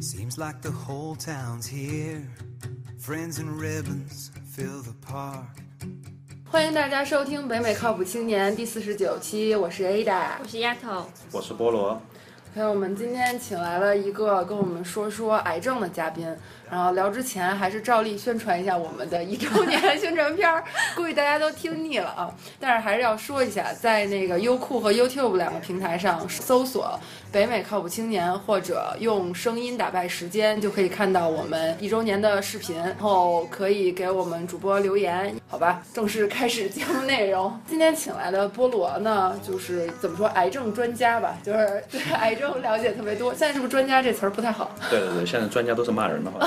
Seems like the whole town's here. Friends and ribbons fill the park. 欢迎大家收听北美靠谱青年第四十九期，我是 Ada。我是丫头，我是菠萝，朋友们，今天请来了一个跟我们说说癌症的嘉宾。然后聊之前，还是照例宣传一下我们的一周年宣传片儿，估计大家都听腻了啊。但是还是要说一下，在那个优酷和 YouTube 两个平台上搜索“北美靠谱青年”或者用声音打败时间，就可以看到我们一周年的视频。然后可以给我们主播留言，好吧？正式开始节目内容。今天请来的菠萝呢，就是怎么说，癌症专家吧，就是 对癌症了解特别多。现在是不是“专家”这词儿不太好？对对对，现在专家都是骂人的，好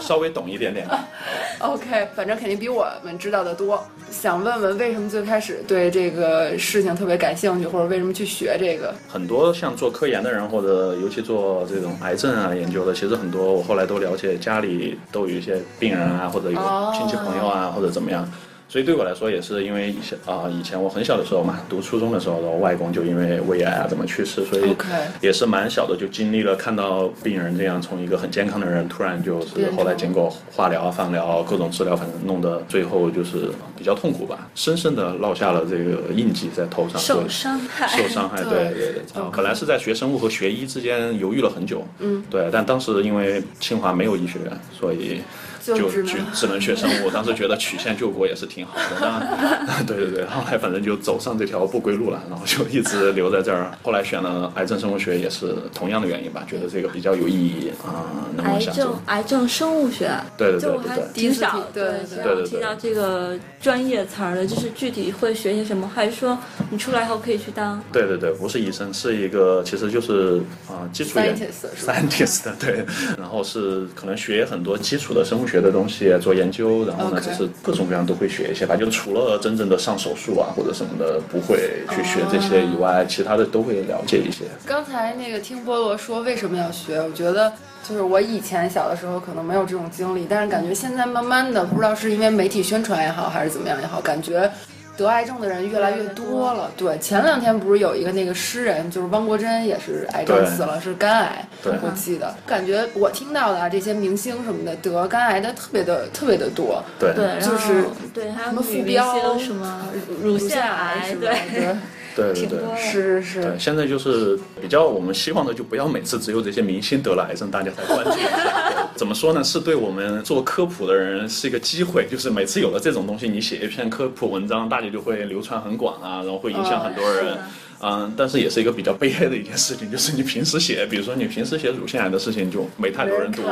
稍微懂一点点。OK，反正肯定比我们知道的多。想问问，为什么最开始对这个事情特别感兴趣，或者为什么去学这个？很多像做科研的人，或者尤其做这种癌症啊研究的，其实很多我后来都了解，家里都有一些病人啊，或者有哦亲戚朋友啊，或者怎么样。所以对我来说也是因为以前啊、以前我很小的时候嘛，读初中的时候，然后外公就因为胃癌啊怎么去世，所以也是蛮小的就经历了看到病人这样从一个很健康的人，突然就是后来经过化疗、放疗各种治疗，反正弄得最后就是比较痛苦吧，深深的落下了这个印记在头上，所受伤害，受伤害，对对对对。啊本来是在学生物和学医之间犹豫了很久，嗯，对，但当时因为清华没有医学院，所以就就只能只只能学生物。当时觉得曲线救国也是挺好的，当然，对对对。后来反正就走上这条不归路了，然后就一直留在这儿。后来选了癌症生物学也是同样的原因吧，觉得这个比较有意义啊、能够癌享受症。癌症生物学，对对对对对第一次挺少听对对对对对听到这个专业词儿的，就是具体会学些什么，还是说你出来后可以去当？对对对，不是医生，是一个其实就是啊、基础研 Scientist 是吧 scientist 对，然后是可能学很多基础的生物学的东西做研究，然后呢只是各种各样都会学一些吧，就除了真正的上手术啊或者什么的不会去学这些以外，其他的都会了解一些。刚才那个听菠萝说为什么要学，我觉得就是我以前小的时候可能没有这种经历，但是感觉现在慢慢的，不知道是因为媒体宣传也好，还是怎么样也好，感觉。得癌症的人越来越多。了，对，前两天不是有一个那个诗人，就是汪国真，也是癌症死了，是肝癌，对。我记得，感觉我听到的啊，这些明星什么的得肝癌的特别的特别的多，对。对，然后就是对，还有什么女明副标星什么乳腺癌，是吧？对，对，对对对。挺多的。是是对，是，现在就是比较我们希望的，就不要每次只有这些明星得了癌症，大家才关注一下。对怎么说呢？是对我们做科普的人是一个机会，就是每次有了这种东西，你写一篇科普文章，大家就会流传很广啊，然后会影响很多人。嗯，但是也是一个比较悲哀的一件事情，就是你平时写，比如说你平时写乳腺癌的事情就没太多人读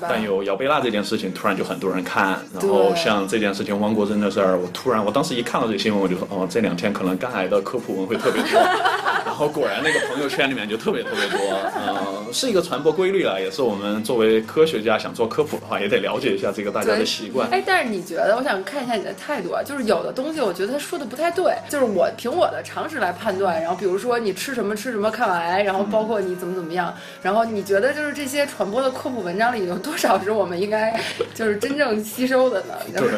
但有姚贝娜这件事情，突然就很多人看。然后像这件事情，汪国真的事儿，我突然我当时一看到这个新闻，我就说，哦，这两天可能肝癌的科普文会特别多。然后果然那个朋友圈里面就特别特别多，嗯，是一个传播规律了，也是我们作为科学家想做科普的话，也得了解一下这个大家的习惯。哎，但是你觉得，我想看一下你的态度啊，就是有的东西，我觉得他说的不太对，就是我凭我的常识来判断，然后比如说你吃什么吃什么抗癌，然后包括你怎么怎么样，然后你觉得就是这些传播的科普文章里有多少是我们应该就是真正吸收的呢？对，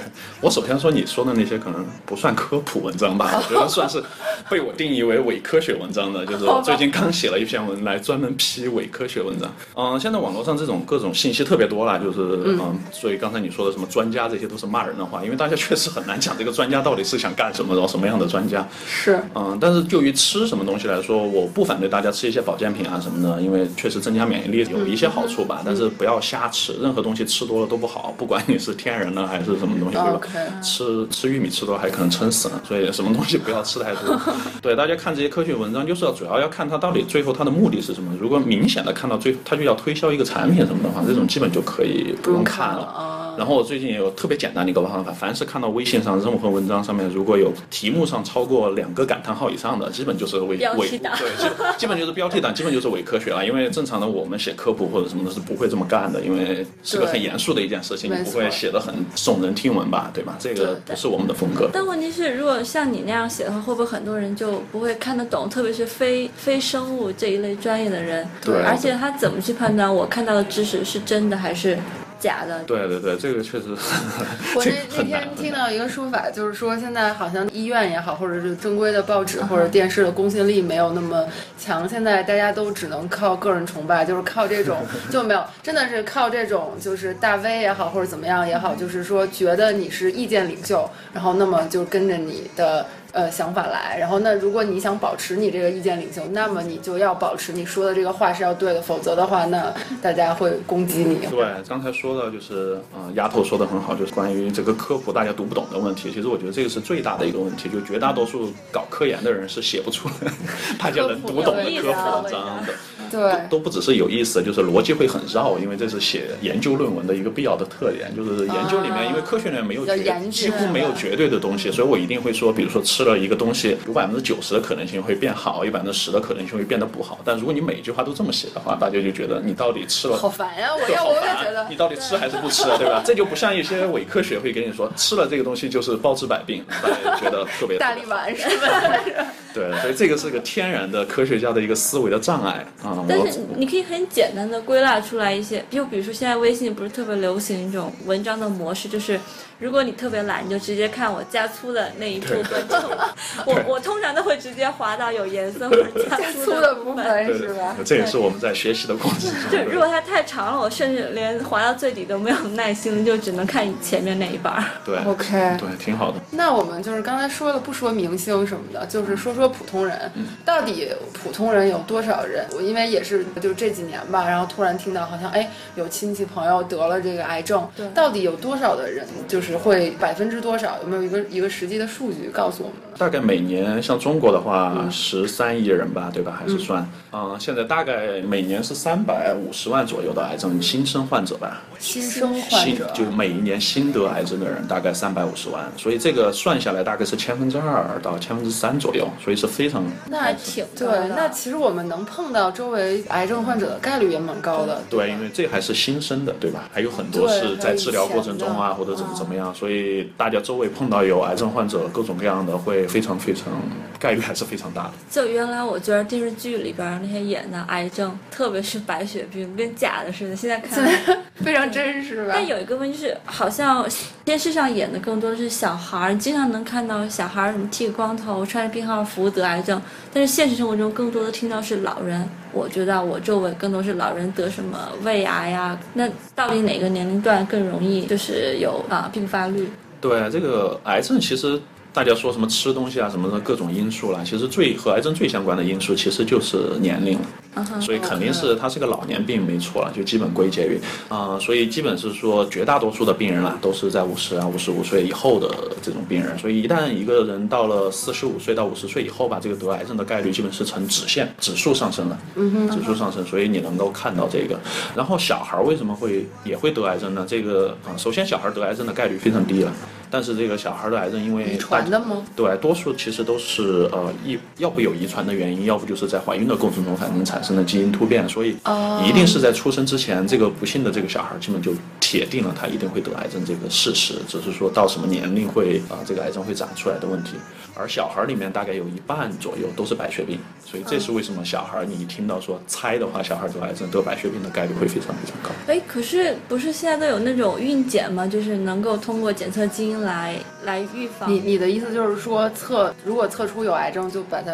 我首先说你说的那些可能不算科普文章吧，我觉得算是被我定义为伪科学文章的。就是我最近刚写了一篇文来专门批伪科学文章。嗯，现在网络上这种各种信息特别多了，就是嗯，所以刚才你说的什么专家这些都是骂人的话，因为大家确实很难讲这个专家到底是想干什么，然后什么样的专家。是嗯，但是就于吃什么东西来说，我不反对大家吃一些保健品啊什么的，因为确实增加免疫力有一些好处吧。但是不要瞎吃，任何东西吃多了都不好，不管你是天然的还是什么东西，对吧吃吃玉米吃多还可能撑死呢，所以什么东西不要吃太多。对，大家看这些科学文章，就是要主要要看它到底最后它的目的是什么。如果明显的看到最，它就要推销一个产品什么的话，这种基本就可以不用看了。啊。然后我最近也有特别简单的一个方法，凡是看到微信上任何文章上面如果有题目上超过两个感叹号以上的，基本就是伪伪对，基基本就是标题党，基本就是伪科学了。因为正常的我们写科普或者什么的是不会这么干的，因为是个很严肃的一件事情，你不会写的很耸人听闻吧，对吧？这个不是我们的风格。但问题是，如果像你那样写的话，会不会很多人就不会看得懂？特别是非非生物这一类专业的人，对而且他怎么去判断我看到的知识是真的还是假的。对对对，这个确实 我那那天听到一个说法，就是说现在好像医院也好，或者是正规的报纸 或者电视的公信力没有那么强，现在大家都只能靠个人崇拜，就是靠这种 就没有，真的是靠这种就是大 V 也好或者怎么样也好，就是说觉得你是意见领袖，然后那么就跟着你的。呃，想法来，然后那如果你想保持你这个意见领袖，那么你就要保持你说的这个话是要对的，否则的话，那大家会攻击你。对，刚才说的就是，呃，丫头说的很好，就是关于这个科普大家读不懂的问题。其实我觉得这个是最大的一个问题，就绝大多数搞科研的人是写不出来 大家能读懂的科普文章的。对，都不只是有意思，就是逻辑会很绕，因为这是写研究论文的一个必要的特点。就是研究里面，因为科学里面没有几乎没有绝对的东西，所以我一定会说，比如说吃了一个东西，有百分之九十的可能性会变好，有百分之十的可能性会变得不好。但如果你每一句话都这么写的话，大家就觉得你到底吃了好烦呀！我对，要我也觉得你到底吃还是不吃，对吧？这就不像一些伪科学会跟你说吃了这个东西就是包治百病，大家觉得特别大力丸是吧？对，所以这个是个天然的科学家的一个思维的障碍啊。我但是你可以很简单的归纳出来一些，就比如说现在微信不是特别流行一种文章的模式，就是如果你特别懒，你就直接看我加粗的那一部分就。我我通常都会直接滑到有颜色或者 加粗粗的部分。是吧？这也是我们在学习的过程中。就如果它太长了，我甚至连滑到最底都没有耐心，就只能看前面那一半儿。对 OK 对，挺好的。那我们就是刚才说了，不说明星什么的，就是说说普通人，到底普通人有多少人？我因为也是就这几年吧，然后突然听到好像哎有亲戚朋友得了这个癌症对，到底有多少的人就是会百分之多少？有没有一个一个实际的数据告诉我们？大概每年像中国的话，十三亿人吧，对吧？还是算，嗯、现在大概每年是三百五十万左右的癌症新生患者吧。新生患新者就每一年新得癌症的人大概三百五十万，所以这个算下来大概是千分之二到千分之三左右，所以是非常那还挺对，那其实我们能碰到周围癌症患者的概率也蛮高的。对，因为这还是新生的，对吧？还有很多是在治疗过程中啊，或者怎么怎么样，所以大家周围碰到有癌症患者，各种各样的，会非常非常概率还是非常大的。就原来我觉得电视剧里边那些演的癌症，特别是白血病，跟假的似的。现在看来，非常真实吧？但有一个问题就是，好像电视上演的更多的是小孩儿，经常能看到小孩儿什么剃个光头、穿着病号服得癌症，但是现实生活中更多的听到是老人。我觉得我周围更多是老人得什么胃癌呀，那到底哪个年龄段更容易就是有啊并发率？对，这个癌症其实大家说什么吃东西啊什么的各种因素啦，其实最和癌症最相关的因素其实就是年龄了。所以肯定是它是个老年病，没错了，就基本归结于啊、所以基本是说绝大多数的病人啦，都是在五十啊、五十五岁以后的这种病人。所以一旦一个人到了四十五岁到五十岁以后吧，这个得癌症的概率基本是呈直线指数上升了，嗯指数上升，所以你能够看到这个。然后小孩儿为什么会也会得癌症呢？这个啊、首先小孩儿得癌症的概率非常低了，但是这个小孩儿的癌症因为遗传的吗？对，多数其实都是呃遗要不有遗传的原因，要不就是在怀孕的过程中反正产生的基因突变，所以哦一定是在出生之前，这个不幸的这个小孩基本就铁定了他一定会得癌症这个事实，只是说到什么年龄会啊、这个癌症会长出来的问题。而小孩里面大概有一半左右都是白血病，所以这是为什么小孩你一听到说猜的话，小孩得癌症得白血病的概率会非常非常高。哎，可是不是现在都有那种孕检吗？就是能够通过检测基因来来预防。你你的意思就是说测，如果测出有癌症，就把它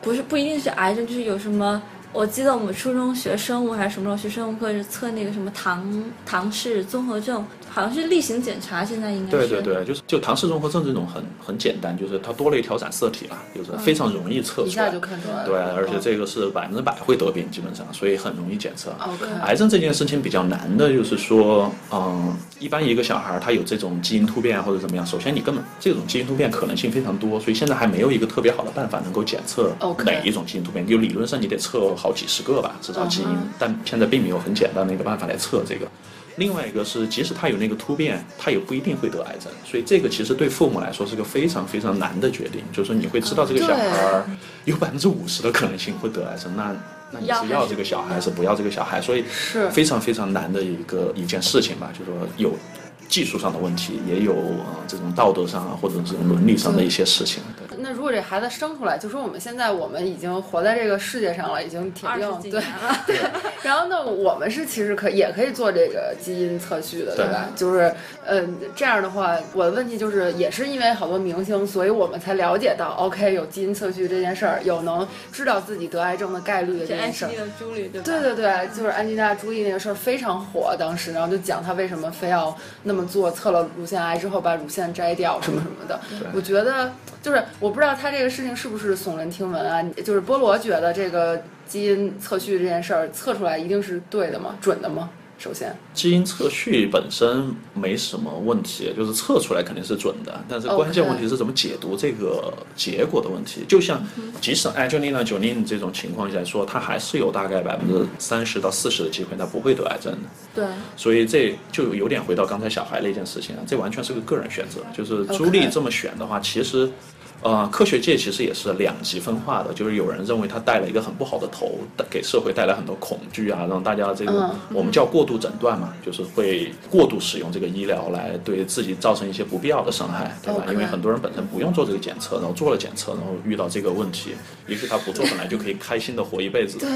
不是不一定是癌症，就是有什么。我记得我们初中学生物还是什么时候学生物课是测那个什么唐唐氏综合症，好像是例行检查，现在应该是。对对对，就是就唐氏综合症这种很很简单，就是它多了一条染色体啦，就是非常容易测出来。一下就看出来了。对，而且这个是百分之百会得病，基本上，所以很容易检测。癌症这件事情比较难的，就是说，嗯，一般一个小孩儿他有这种基因突变或者怎么样，首先你根本这种基因突变可能性非常多，所以现在还没有一个特别好的办法能够检测哪一种基因突变。就理论上你得测好几十个吧，至少基因但现在并没有很简单的一个办法来测这个。另外一个是，即使他有那个突变，他也不一定会得癌症，所以这个其实对父母来说是个非常非常难的决定，就是说你会知道这个小孩儿有 百分之五十的可能性会得癌症，那那你是要这个小孩还是不要这个小孩？所以是非常非常难的一个一件事情吧，就是说有技术上的问题，也有呃这种道德上啊或者这种伦理上的一些事情。对那如果这孩子生出来，就说我们现在我们已经活在这个世界上了，已经铁定对对。然后那，我们是其实可也可以做这个基因测序的，对吧？就是嗯、这样的话，我的问题就是，也是因为好多明星，所以我们才了解到，OK，有基因测序这件事儿，有能知道自己得癌症的概率的这件事儿对？对对对，就是安吉娜·朱莉那个事儿非常火，当时，然后就讲她为什么非要那么做，测了乳腺癌之后把乳腺摘掉什么什么的。我觉得就是我不知道他这个事情是不是耸人听闻啊，就是菠萝觉得这个基因测序这件事儿测出来一定是对的吗？准的吗？首先，基因测序本身没什么问题，就是测出来肯定是准的，但是关键问题是怎么解读这个结果的问题。就像即使 Angelina Jolie 这种情况下说，她还是有大概百分之三十到四十的机会她不会得癌症的。对，所以这就有点回到刚才小孩那件事情啊，这完全是个个人选择。就是朱莉这么选的话，其实，呃，科学界其实也是两极分化的。就是有人认为他带了一个很不好的头，给社会带来很多恐惧啊，让大家这个、嗯我们叫过度诊断嘛，就是会过度使用这个医疗来对自己造成一些不必要的伤害，对吧因为很多人本身不用做这个检测，然后做了检测，然后遇到这个问题，也许他不做本来就可以开心的活一辈子。对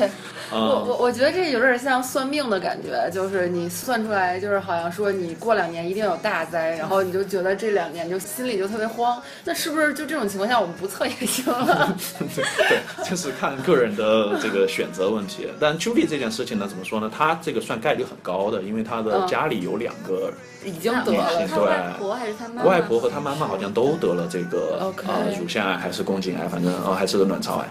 我嗯，我我觉得这有点像算命的感觉，就是你算出来，就是好像说你过两年一定有大灾，然后你就觉得这两年就心里就特别慌。那是不是就这种情况下我们不测也行了？对，就是看个人的这个选择问题。但朱莉这件事情呢，怎么说呢？她这个算概率很高的，因为她的嗯家里有两个已经得了，他对外婆还是他妈妈？外婆和她妈妈，好像都得了这个呃乳腺癌还是宫颈癌，反正呃还是个卵巢癌，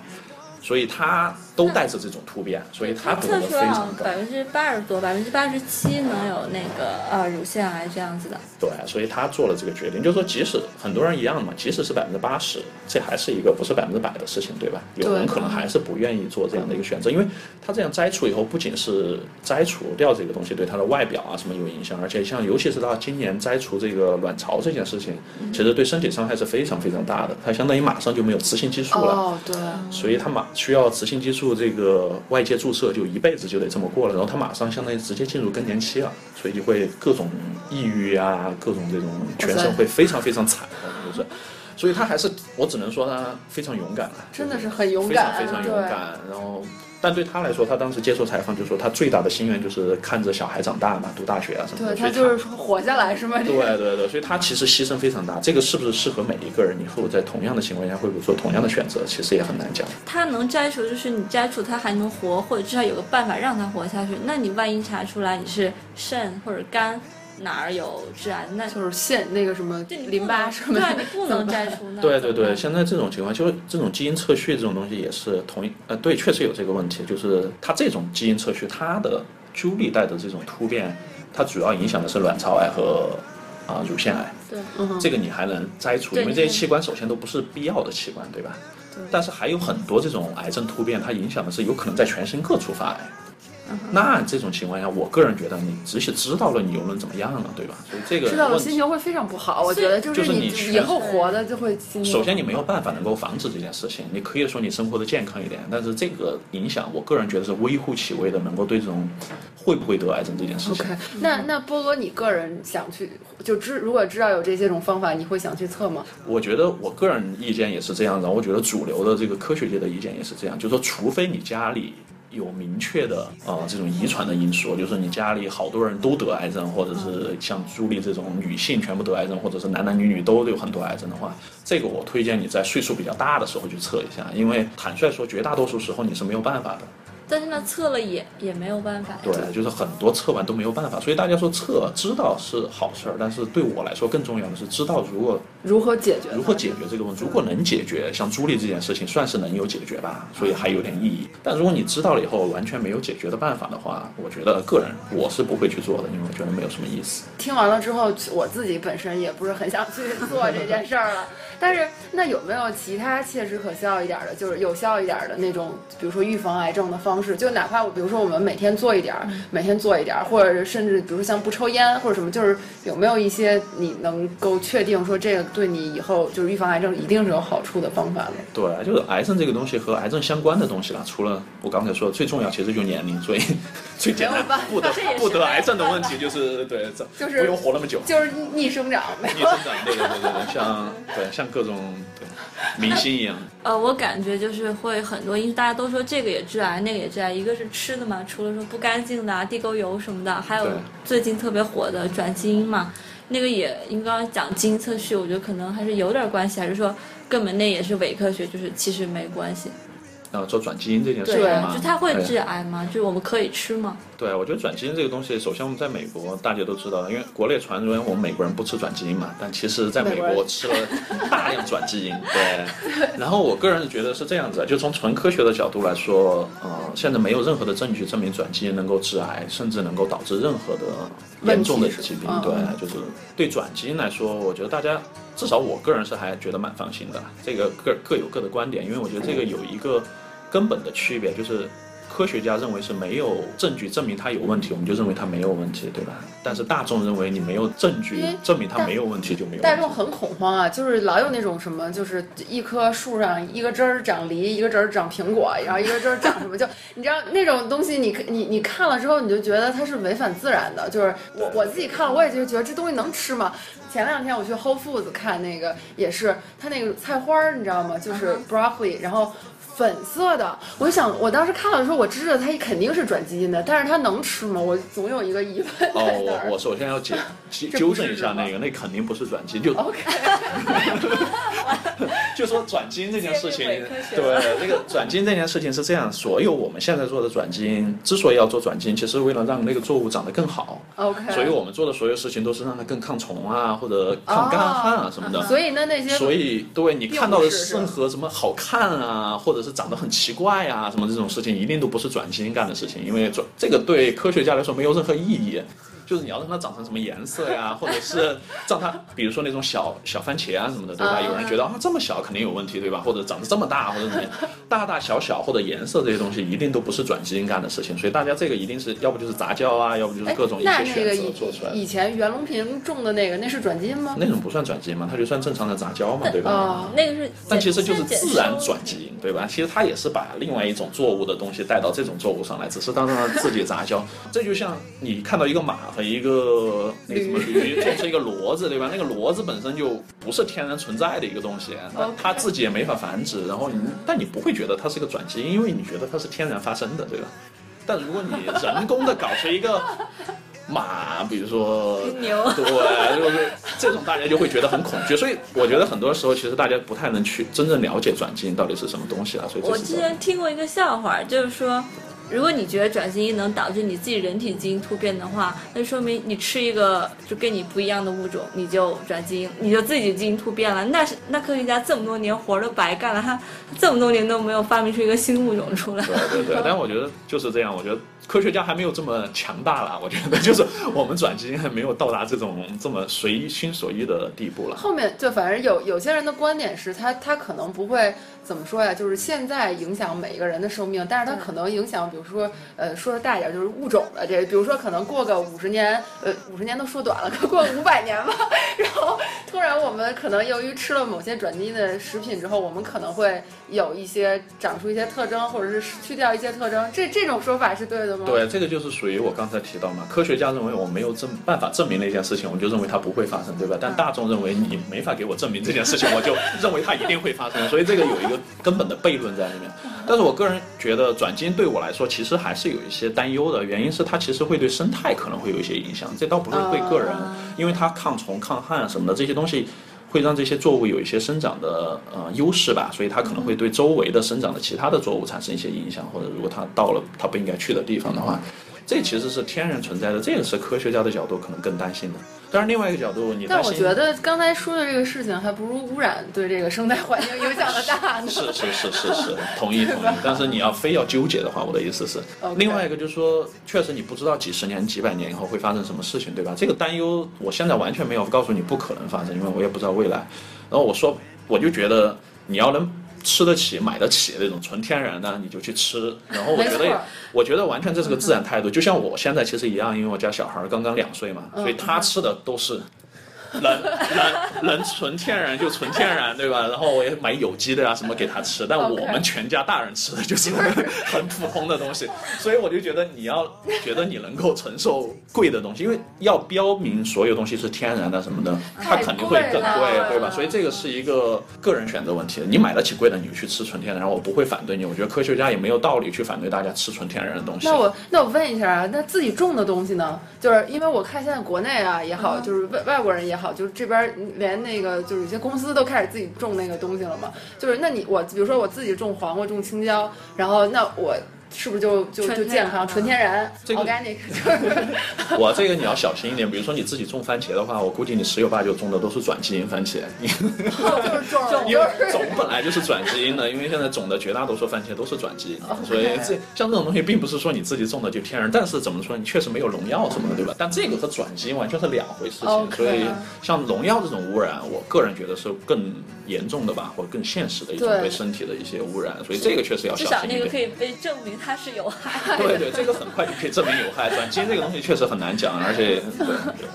所以她都带着这种突变，所以她得的测出来好非常高。百分之八十多，百分之八十七能有那个呃乳腺癌这样子的。对，所以他做了这个决定，就是说，即使很多人一样嘛，即使是百分之八十，这还是一个不是百分之百的事情，对吧？有人可能还是不愿意做这样的一个选择，因为他这样摘除以后，不仅是摘除掉这个东西对他的外表啊什么有影响，而且像尤其是他今年摘除这个卵巢这件事情，其实对身体伤害是非常非常大的，他相当于马上就没有雌性激素了。哦，对，所以他马需要雌性激素这个外界注射，就一辈子就得这么过了，然后他马上相当于直接进入更年期了，所以就会各种抑郁啊，各种这种全身会非常非常惨的，就是，所以他还是我只能说他非常勇敢了，真的是很勇非敢，常非常勇。敢，然后。但对他来说，他当时接受采访就说，他最大的心愿就是看着小孩长大嘛，读大学啊什么的。对他就是说活下来是吗？对对对，所以他其实牺牲非常大。这个是不是适合每一个人？以后在同样的情况下会不会做同样的选择，其实也很难讲。他能摘除，就是你摘除他还能活，或者至少有个办法让他活下去。那你万一查出来你是肾或者肝哪儿有致癌，那就是腺那个什么淋巴什么的对啊，你不能摘除那。对对对，现在这种情况，就是这种基因测序这种东西也是同一呃，对，确实有这个问题，就是它这种基因测序，它的朱莉带的这种突变，它主要影响的是卵巢癌和啊、乳腺癌，对，嗯这个你还能摘除，因为这些器官首先都不是必要的器官，对吧？但是还有很多这种癌症突变，它影响的是有可能在全身各处发癌。那这种情况下，我个人觉得你即使知道了，你又能怎么样呢？对吧？所以这个知道了心情会非常不好。我觉得就就是你以后活的就会心情。首先，你没有办法能够防止这件事情。你可以说你生活的健康一点，但是这个影响，我个人觉得是微乎其微的，能够对这种会不会得癌症这件事情。OK，那那波哥，你个人想去就知如果知道有这些种方法，你会想去测吗？我觉得我个人意见也是这样的，我觉得主流的这个科学界的意见也是这样，就是说，除非你家里有明确的呃这种遗传的因素，就是你家里好多人都得癌症，或者是像朱莉这种女性全部得癌症，或者是男男女女都有很多癌症的话，这个我推荐你在岁数比较大的时候去测一下，因为坦率说，绝大多数时候你是没有办法的。但是呢，测了也也没有办法。对，就是很多测完都没有办法，所以大家说测知道是好事儿，但是对我来说更重要的是知道如果如何解决？如何解决这个问题。如果能解决，像朱莉这件事情算是能有解决吧，所以还有点意义。但如果你知道了以后完全没有解决的办法的话，我觉得个人我是不会去做的，因为我觉得没有什么意思。听完了之后，我自己本身也不是很想去做这件事儿了。但是，那有没有其他切实可笑一点的，就是有效一点的那种，比如说预防癌症的方式？就哪怕我，比如说我们每天做一点儿，每天做一点儿，或者甚至比如说像不抽烟或者什么，就是有没有一些你能够确定说这个对你以后就是预防癌症一定是有好处的方法呢？对，就是癌症这个东西和癌症相关的东西啦，除了我刚才说的最重要，其实就年龄，所以 最简单不得不得癌症的问题就是对，就是不用活那么久。就是逆生长，没有逆生长，对对对对对，像对像像各种对明星一样。呃，我感觉就是会很多，因为大家都说这个也致癌，那个也致癌。一个是吃的嘛，除了说不干净的啊，地沟油什么的，还有最近特别火的转基因嘛，那个也应该讲基因测序，我觉得可能还是有点关系，还是说根本那也是伪科学，就是其实没关系。呃，做转基因这件事对情嘛，就它会致癌吗？就是我们可以吃吗？对，我觉得转基因这个东西，首先我们在美国大家都知道，因为国内传闻我们美国人不吃转基因嘛，但其实在美美国吃了大量转基因。对，然后我个人觉得是这样子，就从纯科学的角度来说，呃，现在没有任何的证据证明转基因能够致癌，甚至能够导致任何的严重的疾病。对嗯，就是对转基因来说，我觉得大家至少我个人是还觉得蛮放心的。这个各各有各的观点，因为我觉得这个有一个根本的区别，就是科学家认为是没有证据证明它有问题，我们就认为它没有问题，对吧？但是大众认为你没有证据证明它没有问题就没有问题。大众很恐慌啊，就是老有那种什么，就是一棵树上一个枝儿长梨，一个枝儿长苹果，然后一个枝儿长什么，就你知道那种东西你，你 你看了之后，你就觉得它是违反自然的。就是我我自己看了，我也就觉得这东西能吃吗？前两天我去 Whole Foods 看那个，也是它那个菜花儿，你知道吗？就是嗯 broccoli，然后。粉色的，我就想，我当时看了的时候，我知道它肯定是转基因的，但是它能吃吗？我总有一个疑问哦，我我首先要解纠纠正一下那个，那肯定不是转基因，就 OK，就说转基因这件事情对那个转基因这件事情是这样，所有我们现在做的转基因，之所以要做转基因，其实为了让那个作物长得更好。OK，所以我们做的所有事情都是让它更抗虫啊，或者抗干旱啊什么的。所以那，那些所以，对你看到的任何什么好看啊，或者是长得很奇怪啊，什么这种事情，一定都不是转基因干的事情，因为转这个对科学家来说没有任何意义。就是你要让它长成什么颜色呀，或者是让它，比如说那种小小番茄啊什么的，对吧？啊有人觉得啊这么小肯定有问题，对吧？或者长得这么大，或者怎么样，大大小小或者颜色这些东西，一定都不是转基因干的事情。所以大家这个一定是要不就是杂交啊，要不就是哎各种一些选择以做出来的。以前袁隆平种的那个，那是转基因吗？那种不算转基因嘛，它就算正常的杂交嘛，对吧？哦，那个是，但其实就是自然转基因，对吧？其实它也是把另外一种作物的东西带到这种作物上来，只是当让它自己杂交。这就像你看到一个马和一个那个什么驴做出一个骡子，对吧？那个骡子本身就不是天然存在的一个东西，它自己也没法繁殖，然后你但你不会觉得它是个转基因，因为你觉得它是天然发生的，对吧？但如果你人工的搞出一个马，比如说牛对，就是这种大家就会觉得很恐惧，所以我觉得很多时候其实大家不太能去真正了解转基因到底是什么东西了，所以我之前听过一个笑话，就是说，如果你觉得转基因能导致你自己人体基因突变的话，那说明你吃一个就跟你不一样的物种，你就转基因，你就自己基因突变了。那是那科学家这么多年活儿都白干了，他这么多年都没有发明出一个新物种出来。对对对，但我觉得就是这样，我觉得科学家还没有这么强大了，我觉得就是我们转基因还没有到达这种这么随心所欲的地步了。后面就反正有有些人的观点是他他可能不会怎么说呀，就是现在影响每一个人的生命，但是它可能影响，比如说呃说的大一点就是物种的这，比如说可能过个五十年，呃五十年都说短了，可过五百年吧，然后 突然我们可能由于吃了某些转基因的食品之后，我们可能会有一些长出一些特征，或者是去掉一些特征，这这种说法是对的吗？对，这个就是属于我刚才提到嘛，科学家认为我没有证办法证明那件事情，我就认为它不会发生，对吧？但大众认为你没法给我证明这件事情，我就认为它一定会发生，所以这个有一个根本的悖论在里面。但是我个人觉得转基因对我来说其实还是有一些担忧的，原因是它其实会对生态可能会有一些影响，这倒不是对个人，因为它抗虫、抗旱什么的这些东西。会让这些作物有一些生长的呃优势吧，所以它可能会对周围的生长的其他的作物产生一些影响，或者如果它到了它不应该去的地方的话，这其实是天然存在的，这个是科学家的角度可能更担心的。当然，另外一个角度，你但我觉得刚才说的这个事情，还不如污染对这个生态环境影响的大呢。是是是是是，同意同意。但是你要非要纠结的话，我的意思是另外一个就是说，确实你不知道几十年、几百年以后会发生什么事情，对吧？这个担忧，我现在完全没有告诉你不可能发生，因为我也不知道未来。然后我说，我就觉得你要能。吃得起、买得起那种纯天然的，你就去吃。然后我觉得，我觉得完全这是个自然态度，就像我现在其实一样，因为我家小孩儿刚刚两岁嘛，所以他吃的都是能能能纯天然就纯天然，对吧？然后我也买有机的呀、什么给他吃。但我们全家大人吃的就是 很普通的东西，所以我就觉得你要觉得你能够承受贵的东西，因为要标明所有东西是天然的什么的，它肯定会更贵对吧？所以这个是一个个人选择问题。你买得起贵的，你就去吃纯天然，我不会反对你。我觉得科学家也没有道理去反对大家吃纯天然的东西。那我那我问一下啊，那自己种的东西呢？就是因为我看现在国内啊也好，就是外外国人也好，就是这边连那个就是一些公司都开始自己种那个东西了嘛。就是那你我比如说我自己种黄瓜、种青椒，然后那我是不是就就就健康、纯天然、这个 organic？就 是 我这个你要小心一点，比如说你自己种番茄的话，我估计你十有八九种的都是转基因番茄，你就是种种因为种本来就是转基因的，因为现在种的绝大多数番茄都是转基因，所以这像这种东西并不是说你自己种的就天然，但是怎么说，你确实没有农药什么的，对吧？但这个和转基因完全是两回事情所以像农药这种污染，我个人觉得是更严重的吧，或者更现实的一种对对身体的一些污染，所以这个确实要至少小心一点。那个可以被证明它是有害的。对对，这个很快就可以证明有害。转基因这个东西确实很难讲，而且对 对。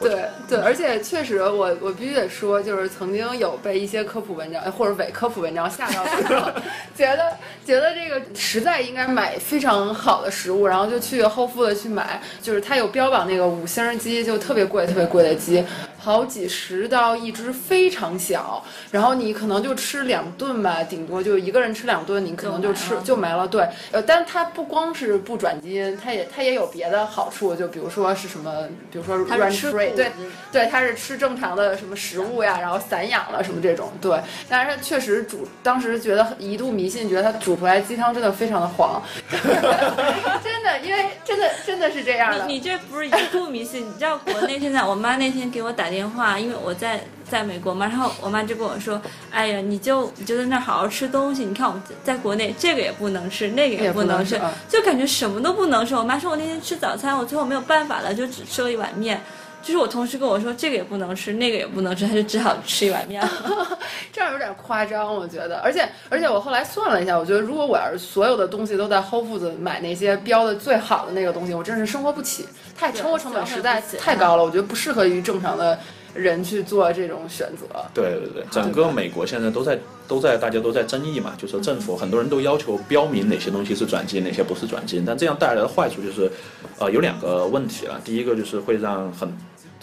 对对，而且确实我，我必须得说，就是曾经有被一些科普文章哎或者伪科普文章吓到过，觉得觉得这个实在应该买非常好的食物，然后就去 Whole Food 去买，就是它有标榜那个五星鸡，就特别贵、特别贵的鸡，好几十到一只，非常小，然后你可能就吃两顿吧，顶多就一个人吃两顿，你可能就吃就没了就没了。对，呃，但是它不光是不转基因，它也它也有别的好处，就比如说是什么，比如说它 run 是吃 free，对对，它是吃正常的什么食物呀，然后散养了什么这种，对。但是它确实煮，当时觉得一度迷信，觉得它煮出来鸡汤真的非常的黄，真的，因为真的真的是这样的。你你这不是一度迷信，你知道国内现在，我妈那天给我打电话，因为我在在美国嘛，然后我妈就跟我说，哎呀，你就你就在那儿好好吃东西，你看我们在国内这个也不能吃，那个也不能吃就感觉什么都不能吃。我妈说我那天吃早餐，我最后没有办法了，就只吃了一碗面。就是我同事跟我说这个也不能吃，那个也不能吃，他就只好吃一碗面。这样有点夸张，我觉得。而且而且我后来算了一下，我觉得如果我要是所有的东西都在 Whole Foods 买那些标的最好的那个东西，我真是生活不起，太生活成本实在太高了，我觉得不适合于正常的人去做这种选择。对对对，整个美国现在都在都在大家都在争议嘛，就说政府很多人都要求标明哪些东西是转基因，哪些不是转基因，但这样带来的坏处就是，呃，有两个问题了。第一个就是会让很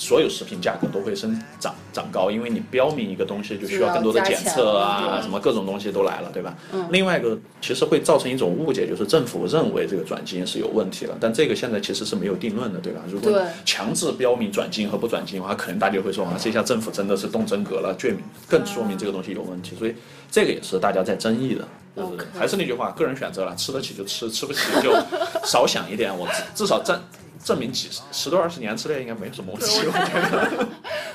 所有食品价格都会升涨涨高，因为你标明一个东西就需要更多的检测啊，什么各种东西都来了，对吧？嗯另外一个其实会造成一种误解，就是政府认为这个转基因是有问题了，但这个现在其实是没有定论的，对吧？如果对强制标明转基因和不转基因的话，可能大家会说啊，这下政府真的是动真格了，确更说明这个东西有问题，所以这个也是大家在争议的。就是还是那句话，个人选择了，吃得起就吃，吃不起就少想一点。我至至少证证明几十十多二十年之内应该没有什么问题。我觉得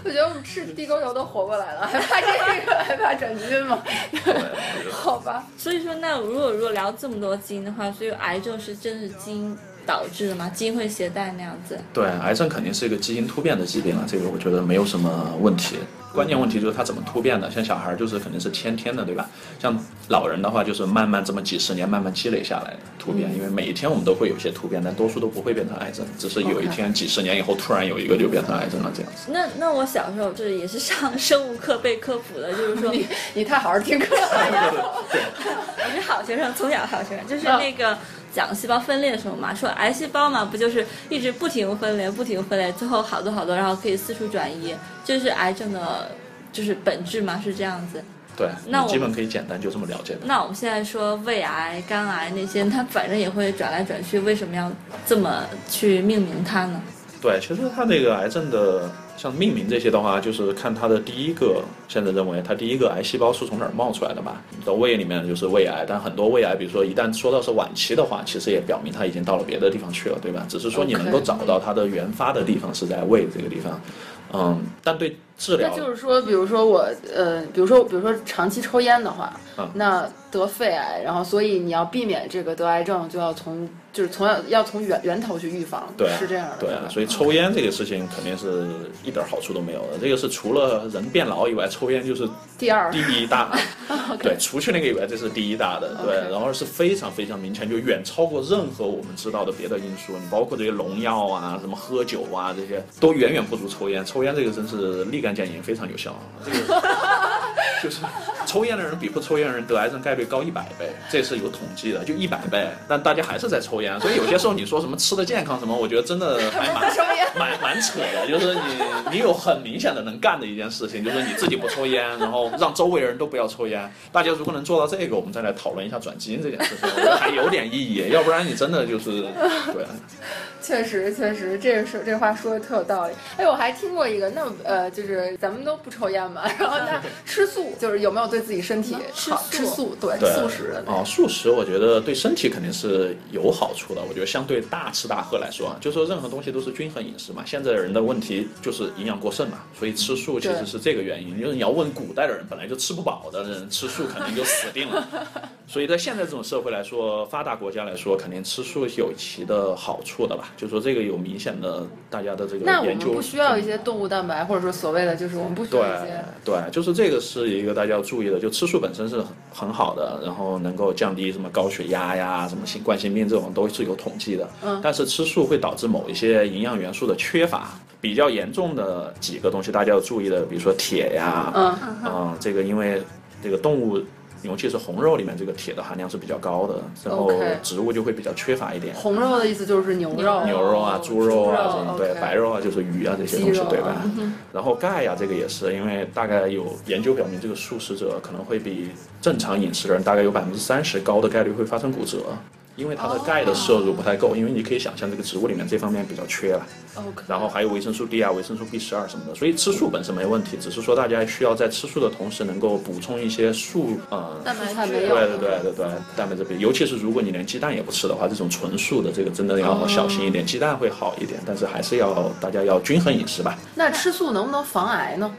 我觉得 我们吃地沟油都活过来了，还怕这个，还怕转基因吗？好吧，所以说，那如果如果聊这么多基因的话，所以癌症是真是基因导致的吗？基因会携带那样子？对，癌症肯定是一个基因突变的疾病了，这个我觉得没有什么问题。关键问题就是它怎么突变的，像小孩儿就是肯定是先天的，对吧？像老人的话，就是慢慢这么几十年慢慢积累下来的突变，因为每一天我们都会有些突变，但多数都不会变成癌症，只是有一天几十年以后突然有一个就变成癌症了这样子。那那我小时候就是也是上生物课被科普的，就是说，你你太好好听课了呀。我是 好学生，从小好学生，就是嗯那个讲细胞分裂的时候嘛，说癌细胞嘛，不就是一直不停分裂，不停分裂，最后好多好多，然后可以四处转移，这是癌症的，就是本质嘛，是这样子。对，那我基本可以简单就这么了解的。那我们现在说胃癌、肝癌那些，它反正也会转来转去，为什么要这么去命名它呢？对，其实它这个癌症的像命名这些的话，就是看它的第一个，现在认为它第一个癌细胞是从哪儿冒出来的嘛？到胃里面就是胃癌，但很多胃癌，比如说一旦说到是晚期的话，其实也表明它已经到了别的地方去了，对吧？只是说你能够找到它的原发的地方是在胃这个地方，嗯，但对治疗。那就是说，比如说我呃，比如说比如说长期抽烟的话，嗯那得肺癌，然后所以你要避免这个得癌症，就要从就是从要要从源源头去预防，对啊是这样的，对啊，所以抽烟这个事情肯定是一点好处都没有的。这个是除了人变老以外，抽烟就是第二第一大，对，除去那个以外，这是第一大的，对然后是非常非常明显，就远超过任何我们知道的别的因素，你包括这些农药啊、什么喝酒啊这些，都远远不如抽烟。抽烟这个真是立肝减盐非常有效。这个 就是抽烟的人比不抽烟的人得癌症概率高一百倍，这是有统计的，就一百倍。但大家还是在抽烟，所以有些时候你说什么吃的健康什么，我觉得真的还蛮 蛮蛮扯的。就是你你有很明显的能干的一件事情，就是你自己不抽烟，然后让周围人都不要抽烟。大家如果能做到这个，我们再来讨论一下转基因这件事情，我觉得还有点意义。要不然你真的就是对。确实，确实，这个是这话说的特有道理。哎，我还听过一个，那呃，就是咱们都不抽烟嘛，然后那 吃素，就是有没有对自己身体好？吃素，对，素食的那哦，素食我觉得对身体肯定是有好处的。我觉得相对大吃大喝来说，啊，就说任何东西都是均衡饮食嘛。现在人的问题就是营养过剩嘛，所以吃素其实是这个原因。就是你要问古代的人，本来就吃不饱的人，吃素肯定就死定了。所以在现在这种社会来说，发达国家来说，肯定吃素是有其的好处的吧？就说这个有明显的大家的这个那我研究。们不需要一些动物蛋白，或者说所谓的就是我们不需要一些。对，就是这个是一个大家要注意的，就吃素本身是很很好的，然后能够降低什么高血压呀、什么心冠心病这种都是有统计的。嗯但是吃素会导致某一些营养元素的缺乏，比较严重的几个东西大家要注意的，比如说铁呀，嗯嗯，这个因为这个动物。尤其是红肉里面这个铁的含量是比较高的，然后植物就会比较缺乏一点。红肉的意思就是牛肉、牛肉啊、猪肉啊，对白肉啊就是鱼啊这些东，西对吧啊？然后钙呀、这个也是，因为大概有研究表明，这个素食者可能会比正常饮食的人大概有百分之三十高的概率会发生骨折，因为它的钙的摄入不太够，因为你可以想象这个植物里面这方面比较缺了。OK，然后还有维生素 D 啊、维生素 B 十二什么的，所以吃素本身没问题，只是说大家需要在吃素的同时能够补充一些素呃蛋白质对对对对对，蛋白质比，尤其是如果你连鸡蛋也不吃的话，这种纯素的这个真的要小心一点，鸡蛋会好一点，但是还是要大家要均衡饮食吧。那吃素能不能防癌呢？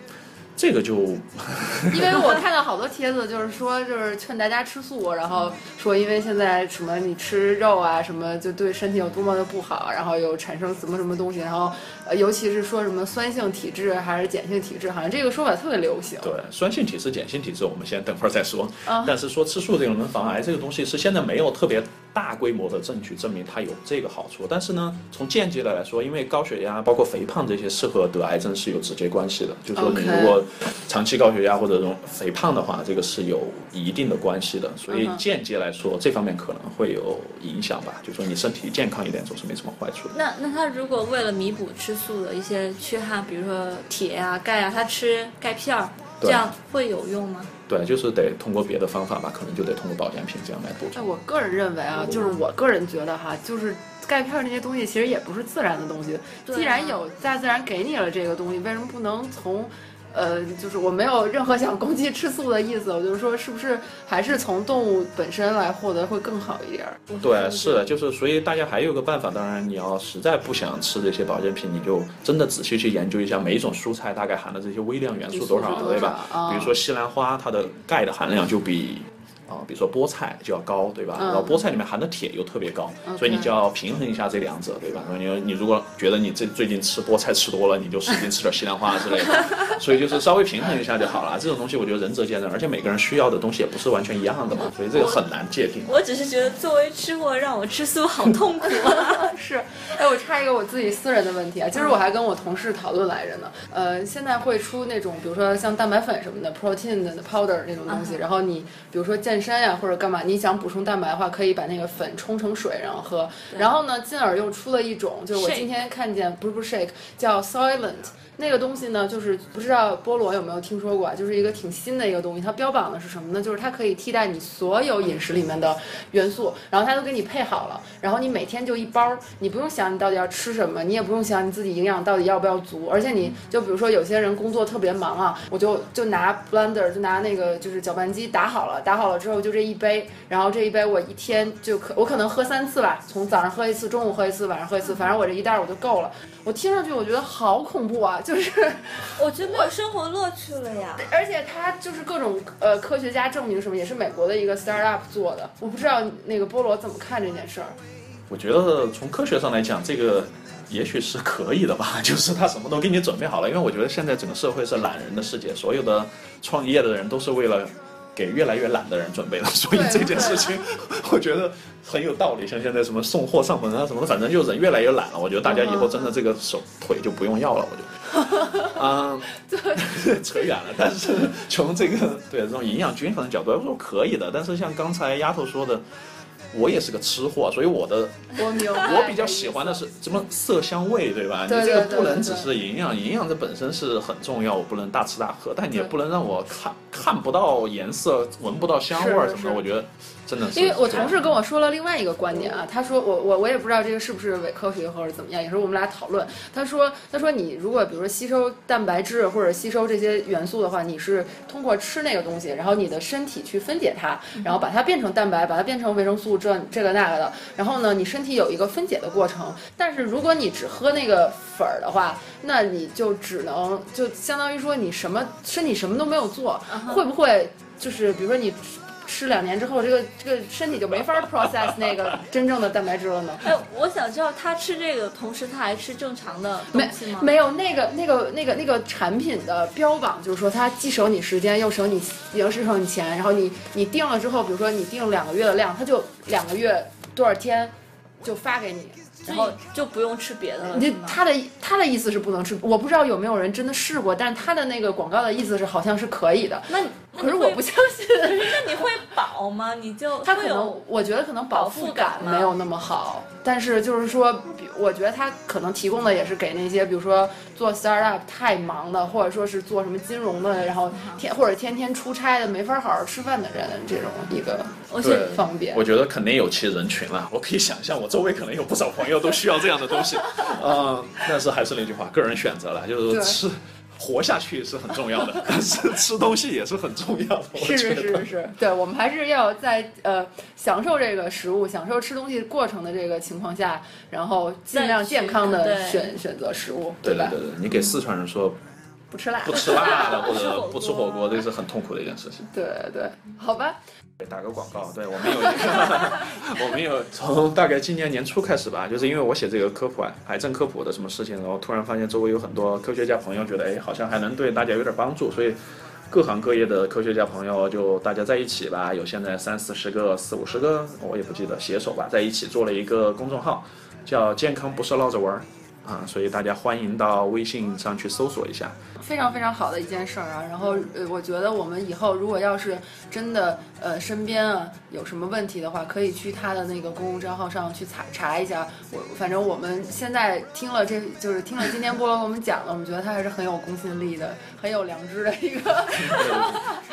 这个就 因为我看到好多帖子，就是说，就是劝大家吃素，然后说因为现在什么你吃肉啊，什么就对身体有多么的不好，然后有产生什么什么东西，然后呃，尤其是说什么酸性体质还是碱性体质，好像这个说法特别流行。对酸性体质、碱性体质，我们先等会儿再说。啊但是说吃素这个能防癌这个东西是现在没有特别大规模的证据证明它有这个好处。但是呢，从间接的来说，因为高血压、包括肥胖这些是和得癌症是有直接关系的。就是说你如果长期高血压或者这种肥胖的话，这个是有一定的关系的。所以间接来说，这方面可能会有影响吧。就说你身体健康一点，总是没什么坏处的。那那他如果为了弥补吃素的一些缺憾，比如说铁啊、钙啊，他吃钙片儿，对这样会有用吗？对，就是得通过别的方法吧，可能就得通过保健品这样来补哎，充。我个人认为啊，就是我个人觉得哈，就是钙片这些东西其实也不是自然的东西。啊既然有大自然给你了这个东西，为什么不能从？呃，就是我没有任何想攻击吃素的意思，我就是说，是不是还是从动物本身来获得会更好一点儿？对，是的，就是所以大家还有个办法，当然你要实在不想吃这些保健品，你就真的仔细去研究一下每一种蔬菜大概含的这些微量元素多少，对吧？比如说西兰花，它的钙的含量就比。啊，比如说菠菜就要高，对吧？嗯然后菠菜里面含的铁又特别高所以你就要平衡一下这两者，对吧？你你如果觉得你这最近吃菠菜吃多了，你就使劲吃点西兰花之类的，所以就是稍微平衡一下就好了。这种东西我觉得仁者见仁，而且每个人需要的东西也不是完全一样的嘛，所以这个很难界定。我只是觉得作为吃货，让我吃素好痛苦啊！是，哎，我插一个我自己私人的问题啊，今儿我还跟我同事讨论来着呢。呃，现在会出那种，比如说像蛋白粉什么的，protein 的 powder 那种东西，然后你比如说健身呀、或者干嘛，你想补充蛋白的话，可以把那个粉冲成水然后喝。然后呢，进而又出了一种，就是我今天看见，不是不是 shake，叫 Soylent。那个东西呢，就是不知道菠萝有没有听说过？就是一个挺新的一个东西，它标榜的是什么呢？就是它可以替代你所有饮食里面的元素，然后它都给你配好了，然后你每天就一包，你不用想你到底要吃什么，你也不用想你自己营养到底要不要足，而且你就比如说有些人工作特别忙啊，我就就拿 blender 就拿那个就是搅拌机打好了，打好了之后就这一杯，然后这一杯我一天就可我可能喝三次吧，从早上喝一次，中午喝一次，晚上喝一次，反正我这一袋我就够了。我听上去我觉得好恐怖啊，就是。我觉得没有生活乐趣了呀。而且它就是各种呃科学家证明什么，也是美国的一个 startup 做的。我不知道那个菠萝怎么看这件事儿。我觉得从科学上来讲，这个也许是可以的吧，就是他什么都给你准备好了。因为我觉得现在整个社会是懒人的世界，所有的创业的人都是为了给越来越懒的人准备了，所以这件事情我觉得很有道理。像现在什么送货上门啊什么的，反正就人越来越懒了。我觉得大家以后真的这个手腿就不用要了，我觉得。啊，对，扯远了。但是从这个对这种营养均衡的角度来说，可以的。但是像刚才丫头说的，我也是个吃货，所以我的我比较喜欢的是什么色香味，对吧？你这个不能只是营养，营养这本身是很重要，我不能大吃大喝，但你也不能让我看看不到颜色，闻不到香味儿什么的。我觉得真的是，因为我同事跟我说了另外一个观点啊，他说我我我也不知道这个是不是伪科学或者怎么样，也是我们俩讨论。他说他说你如果比如说吸收蛋白质或者吸收这些元素的话，你是通过吃那个东西，然后你的身体去分解它，然后把它变成蛋白，把它变成维生素这这个那个的，然后呢，你身体有一个分解的过程。但是如果你只喝那个粉儿的话，那你就只能就相当于说你什么身体什么都没有做，会不会就是比如说你？吃两年之后，这个这个身体就没法 process 那个 真正的蛋白质了呢？哎，我想知道他吃这个同时他还吃正常的东没西吗？没有那个那个那个那个产品的标榜就是说它既省你时间又省你又省你钱，然后你你定了之后，比如说你定两个月的量，它就两个月多少天就发给你，然后就不用吃别的了，你？他的他的意思是不能吃，我不知道有没有人真的试过，但是他的那个广告的意思是好像是可以的，那你 可是我不相信。那你会饱吗？你就它可能，我觉得可能饱腹感没有那么好，但是就是说，比我觉得它可能提供的也是给那些，比如说做 startup 太忙的，或者说是做什么金融的，然后天或者天天出差的，没法好好吃饭的人，这种一个而且方便我。觉得肯定有其人群了。我可以想象，我周围可能有不少朋友都需要这样的东西。嗯，但是还是那句话，个人选择了，就是对吃。活下去是很重要的，但是吃东西也是很重要的。我是是是是，对我们还是要在呃享受这个食物、享受吃东西过程的这个情况下，然后尽量健康的选选择食物，吧？对对对对，你给四川人说不吃辣。不吃辣的或者 不吃火锅，这是很痛苦的一件事情。对对，好吧，打个广告，对我们有一个，我们有从大概今年年初开始吧，就是因为我写这个科普啊，癌症科普的什么事情，然后突然发现周围有很多科学家朋友觉得，哎，好像还能对大家有点帮助，所以各行各业的科学家朋友就大家在一起吧，有现在三四十个、四五十个，我也不记得，携手吧，在一起做了一个公众号，叫“健康不是闹着玩儿”。啊，所以大家欢迎到微信上去搜索一下。非常非常好的一件事儿啊。然后呃，我觉得我们以后如果要是真的呃身边啊有什么问题的话，可以去他的那个公共账号上去查查一下。我反正我们现在听了这就是听了今天菠萝给我们讲了，我们觉得他还是很有公信力的，很有良知的一个。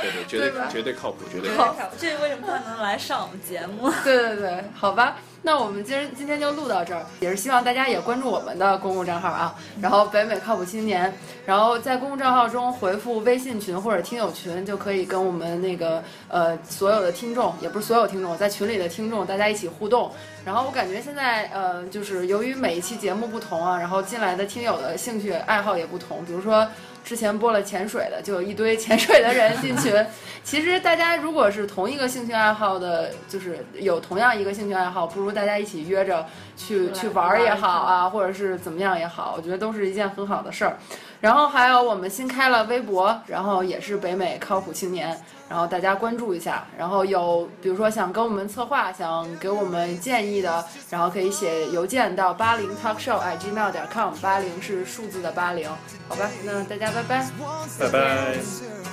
对对，绝对 对绝对靠谱，绝对对靠谱。这为什么他能来上我们节目？对对对，好吧。那我们今儿今天就录到这儿，也是希望大家也关注我们的公共账号啊，然后北美靠谱青年，然后在公共账号中回复微信群或者听友群，就可以跟我们那个呃所有的听众，也不是所有听众，在群里的听众大家一起互动。然后我感觉现在呃就是由于每一期节目不同啊，然后进来的听友的兴趣爱好也不同，比如说。之前播了潜水的，就有一堆潜水的人进群。其实大家如果是同一个兴趣爱好的，就是有同样一个兴趣爱好，不如大家一起约着去去玩儿也好啊，或者是怎么样也好，我觉得都是一件很好的事儿。然后还有我们新开了微博，然后也是北美靠谱青年，然后大家关注一下。然后有比如说想跟我们策划、想给我们建议的，然后可以写邮件到八零 talkshow at gmail 点 com，八零是数字的八零，好吧？那大家拜拜。拜拜。